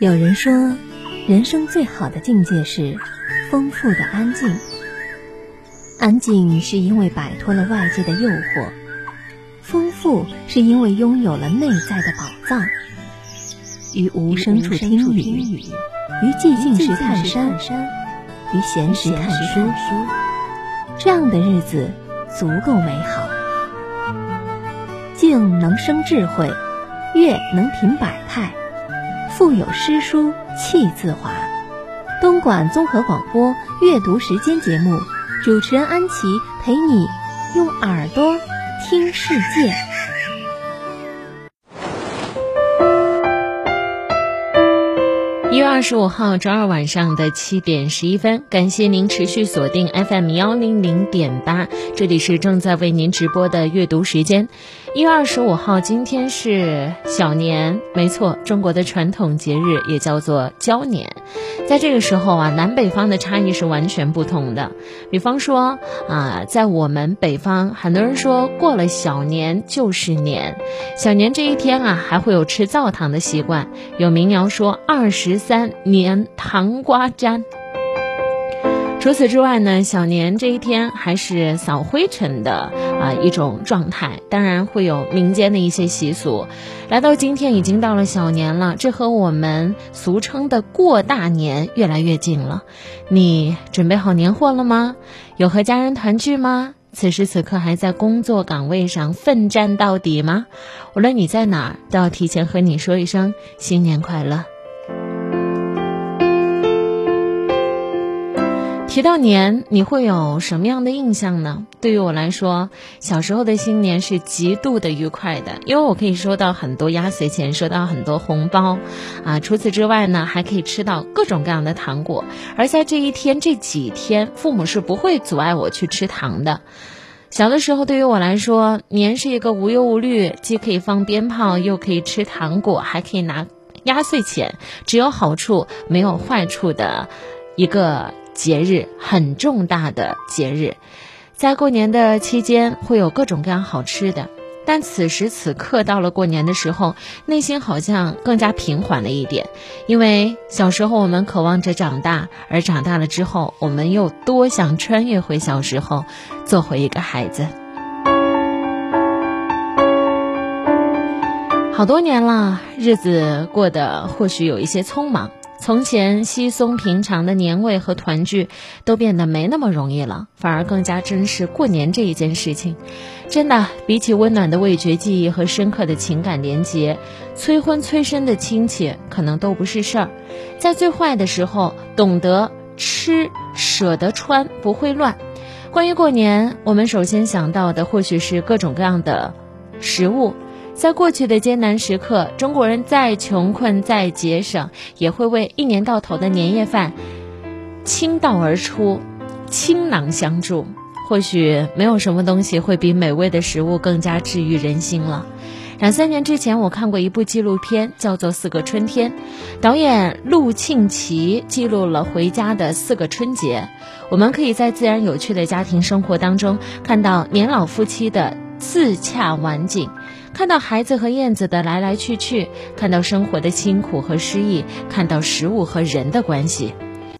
有人说，人生最好的境界是丰富的安静。安静是因为摆脱了外界的诱惑，丰富是因为拥有了内在的宝藏。于无声处听雨，于寂静时看山，于闲时看书，这样的日子足够美好。静能生智慧，悦能品百态。腹有诗书气自华。东莞综合广播阅读时间节目，主持人安琪陪你用耳朵听世界。月二十五号周二晚上的七点十一分，感谢您持续锁定 FM 幺零零点八，这里是正在为您直播的阅读时间。一月二十五号，今天是小年，没错，中国的传统节日也叫做交年。在这个时候啊，南北方的差异是完全不同的。比方说啊，在我们北方，很多人说过了小年就是年，小年这一天啊，还会有吃灶糖的习惯。有民谣说二十三年糖瓜粘。除此之外呢，小年这一天还是扫灰尘的啊一种状态，当然会有民间的一些习俗。来到今天已经到了小年了，这和我们俗称的过大年越来越近了。你准备好年货了吗？有和家人团聚吗？此时此刻还在工作岗位上奋战到底吗？无论你在哪儿，都要提前和你说一声新年快乐。提到年，你会有什么样的印象呢？对于我来说，小时候的新年是极度的愉快的，因为我可以收到很多压岁钱，收到很多红包，啊，除此之外呢，还可以吃到各种各样的糖果。而在这一天、这几天，父母是不会阻碍我去吃糖的。小的时候，对于我来说，年是一个无忧无虑，既可以放鞭炮，又可以吃糖果，还可以拿压岁钱，只有好处没有坏处的一个。节日很重大的节日，在过年的期间会有各种各样好吃的，但此时此刻到了过年的时候，内心好像更加平缓了一点，因为小时候我们渴望着长大，而长大了之后，我们又多想穿越回小时候，做回一个孩子。好多年了，日子过得或许有一些匆忙。从前稀松平常的年味和团聚，都变得没那么容易了，反而更加珍视过年这一件事情。真的，比起温暖的味觉记忆和深刻的情感连结，催婚催生的亲戚可能都不是事儿。在最坏的时候，懂得吃，舍得穿，不会乱。关于过年，我们首先想到的或许是各种各样的食物。在过去的艰难时刻，中国人再穷困再节省，也会为一年到头的年夜饭倾倒而出，倾囊相助。或许没有什么东西会比美味的食物更加治愈人心了。两三年之前，我看过一部纪录片，叫做《四个春天》，导演陆庆奇记录了回家的四个春节。我们可以在自然有趣的家庭生活当中，看到年老夫妻的自洽晚景。看到孩子和燕子的来来去去，看到生活的辛苦和失意，看到食物和人的关系。